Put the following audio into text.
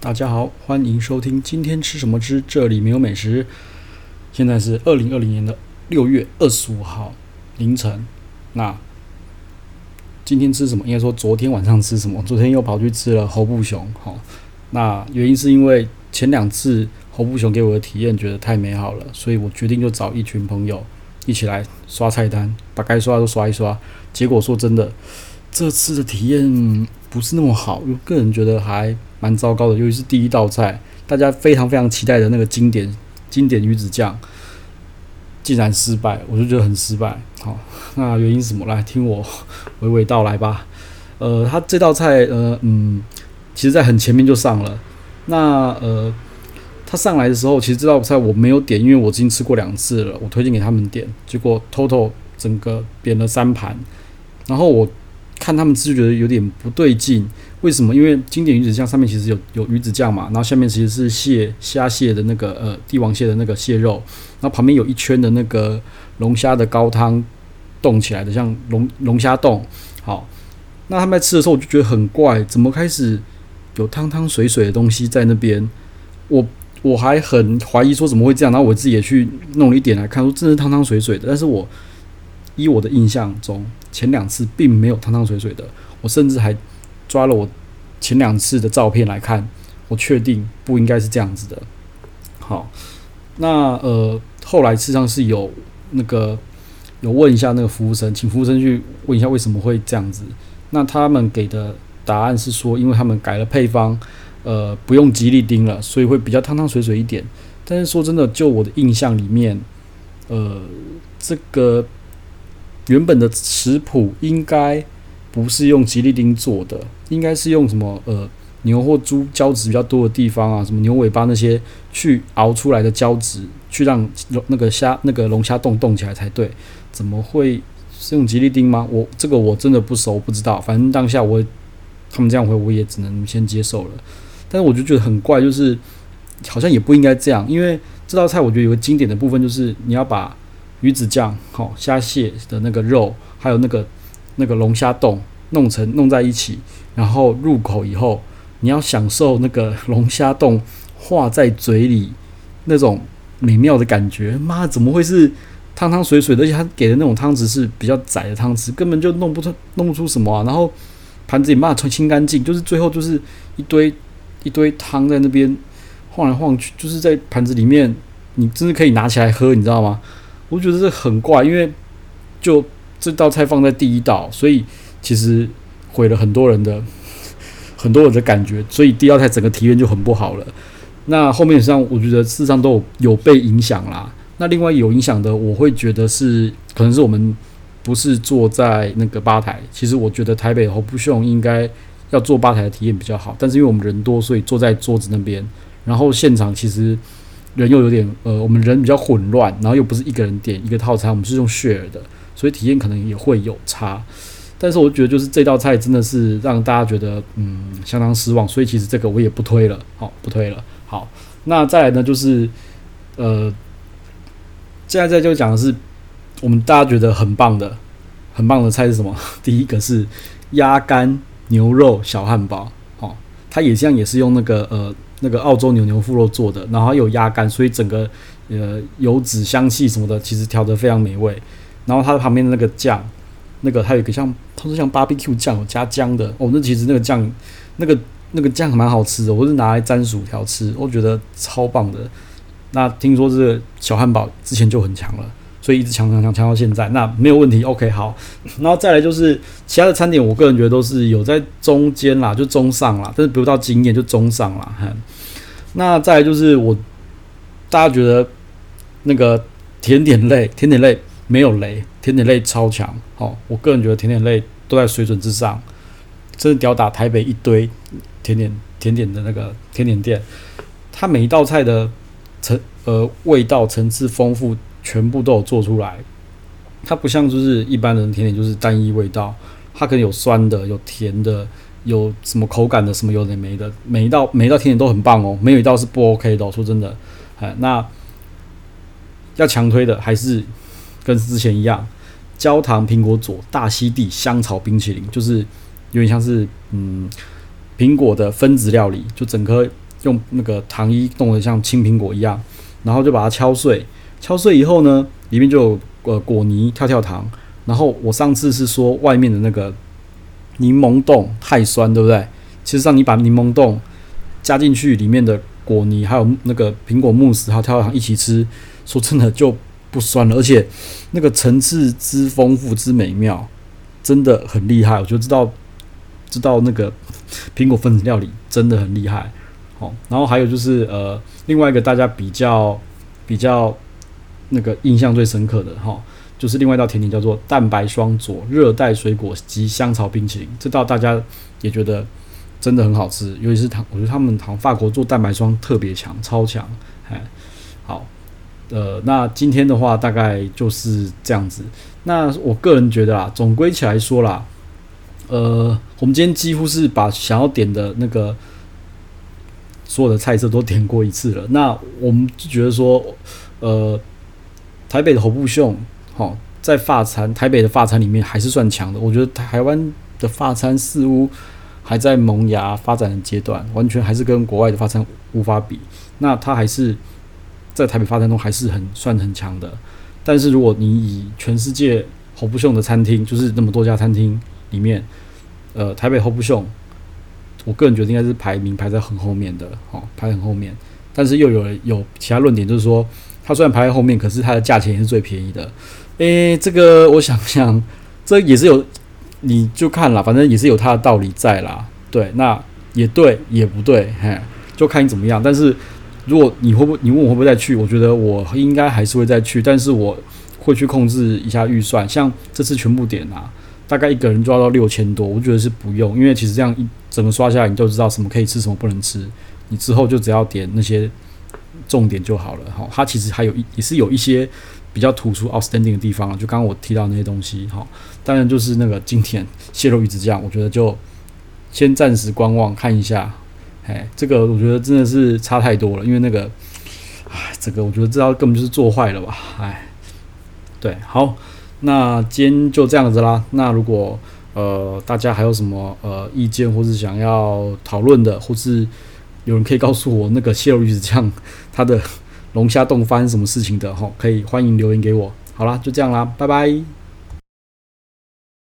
大家好，欢迎收听今天吃什么吃，这里没有美食。现在是二零二零年的六月二十五号凌晨。那今天吃什么？应该说昨天晚上吃什么？昨天又跑去吃了侯布熊。好，那原因是因为前两次侯布熊给我的体验觉得太美好了，所以我决定就找一群朋友一起来刷菜单，把该刷的都刷一刷。结果说真的，这次的体验不是那么好，我个人觉得还蛮糟糕的。尤其是第一道菜，大家非常非常期待的那个经典经典鱼子酱，竟然失败，我就觉得很失败。好，那原因是什么？来听我娓娓道来吧。呃，他这道菜，呃，嗯，其实在很前面就上了。那呃，他上来的时候，其实这道菜我没有点，因为我已经吃过两次了。我推荐给他们点，结果 total 整个点了三盘，然后我。看他们吃就觉得有点不对劲，为什么？因为经典鱼子酱上面其实有有鱼子酱嘛，然后下面其实是蟹虾蟹的那个呃帝王蟹的那个蟹肉，然后旁边有一圈的那个龙虾的高汤冻起来的，像龙龙虾冻。好，那他们在吃的时候我就觉得很怪，怎么开始有汤汤水水的东西在那边？我我还很怀疑说怎么会这样，然后我自己也去弄了一点来看，说真是汤汤水水的，但是我。依我的印象中，前两次并没有汤汤水水的。我甚至还抓了我前两次的照片来看，我确定不应该是这样子的。好，那呃，后来事实上是有那个有问一下那个服务生，请服务生去问一下为什么会这样子。那他们给的答案是说，因为他们改了配方，呃，不用吉利丁了，所以会比较汤汤水水一点。但是说真的，就我的印象里面，呃，这个。原本的食谱应该不是用吉利丁做的，应该是用什么呃牛或猪胶质比较多的地方啊，什么牛尾巴那些去熬出来的胶质，去让龙那个虾那个龙虾冻冻起来才对。怎么会是用吉利丁吗？我这个我真的不熟，不知道。反正当下我他们这样回，我也只能先接受了。但是我就觉得很怪，就是好像也不应该这样，因为这道菜我觉得有个经典的部分，就是你要把。鱼子酱、好虾蟹的那个肉，还有那个那个龙虾冻，弄成弄在一起，然后入口以后，你要享受那个龙虾冻化在嘴里那种美妙的感觉。妈，怎么会是汤汤水水的？而且他给的那种汤匙是比较窄的汤匙，根本就弄不出弄不出什么啊。然后盘子也没办法清干净，就是最后就是一堆一堆汤在那边晃来晃去，就是在盘子里面，你真的可以拿起来喝，你知道吗？我觉得这很怪，因为就这道菜放在第一道，所以其实毁了很多人的 很多人的感觉，所以第二道菜整个体验就很不好了。那后面实际上我觉得事实上都有有被影响啦。那另外有影响的，我会觉得是可能是我们不是坐在那个吧台，其实我觉得台北和布熊应该要坐吧台的体验比较好，但是因为我们人多，所以坐在桌子那边，然后现场其实。人又有点呃，我们人比较混乱，然后又不是一个人点一个套餐，我们是用 share 的，所以体验可能也会有差。但是我觉得就是这道菜真的是让大家觉得嗯相当失望，所以其实这个我也不推了，好不推了。好，那再来呢就是呃，现在在就讲的是我们大家觉得很棒的很棒的菜是什么？第一个是鸭肝牛肉小汉堡，它也像也是用那个呃。那个澳洲牛牛腹肉做的，然后有鸭肝，所以整个呃油脂香气什么的，其实调得非常美味。然后它旁边的那个酱，那个还有一个像它是像 barbecue 酱，有加姜的哦。那其实那个酱，那个那个酱蛮好吃的，我是拿来沾薯条吃，我觉得超棒的。那听说这个小汉堡之前就很强了。所以一直强强强强到现在，那没有问题。OK，好，然后再来就是其他的餐点，我个人觉得都是有在中间啦，就中上啦，但是不到惊艳就中上啦。哈，那再来就是我大家觉得那个甜点类，甜点类没有雷，甜点类超强。好，我个人觉得甜点类都在水准之上，真的吊打台北一堆甜点甜点的那个甜点店，它每一道菜的层呃味道层次丰富。全部都有做出来，它不像就是一般人甜点就是单一味道，它可能有酸的、有甜的、有什么口感的，什么有的没的，每一道每一道甜点都很棒哦，没有一道是不 OK 的。说真的，哎，那要强推的还是跟之前一样，焦糖苹果佐大溪地香草冰淇淋，就是有点像是嗯苹果的分子料理，就整颗用那个糖衣弄得像青苹果一样，然后就把它敲碎。敲碎以后呢，里面就有呃果泥跳跳糖。然后我上次是说外面的那个柠檬冻太酸，对不对？其实上你把柠檬冻加进去，里面的果泥还有那个苹果慕斯还有跳跳糖一起吃，说真的就不酸了，而且那个层次之丰富之美妙，真的很厉害。我就知道知道那个苹果分子料理真的很厉害。好，然后还有就是呃，另外一个大家比较比较那个印象最深刻的哈，就是另外一道甜点叫做蛋白霜佐热带水果及香草冰淇淋，这道大家也觉得真的很好吃，尤其是糖，我觉得他们糖法国做蛋白霜特别强，超强。哎，好，呃，那今天的话大概就是这样子。那我个人觉得啊，总归起来说啦，呃，我们今天几乎是把想要点的那个。所有的菜色都点过一次了，那我们就觉得说，呃，台北的侯布雄，齁，在发餐台北的发餐里面还是算强的。我觉得台湾的发餐似乎还在萌芽发展的阶段，完全还是跟国外的发餐无法比。那它还是在台北发餐中还是很算很强的。但是如果你以全世界侯布秀的餐厅，就是那么多家餐厅里面，呃，台北侯布秀。我个人觉得应该是排名排在很后面的，哦，排很后面。但是又有有其他论点，就是说它虽然排在后面，可是它的价钱也是最便宜的。诶、这个我想想，这也是有，你就看啦，反正也是有它的道理在啦。对，那也对，也不对，嘿，就看你怎么样。但是如果你会不，你问我会不会再去，我觉得我应该还是会再去，但是我会去控制一下预算。像这次全部点啊，大概一个人就要到六千多，我觉得是不用，因为其实这样一。整个刷下来，你就知道什么可以吃，什么不能吃。你之后就只要点那些重点就好了。哈，它其实还有一也是有一些比较突出 outstanding 的地方啊。就刚刚我提到那些东西，哈，当然就是那个今天蟹肉鱼子酱，我觉得就先暂时观望看一下。哎，这个我觉得真的是差太多了，因为那个，哎，这个我觉得这道根本就是做坏了吧。哎，对，好，那今天就这样子啦。那如果呃，大家还有什么呃意见，或是想要讨论的，或是有人可以告诉我那个蟹肉鱼子酱它的龙虾冻发生什么事情的哈，可以欢迎留言给我。好啦，就这样啦，拜拜。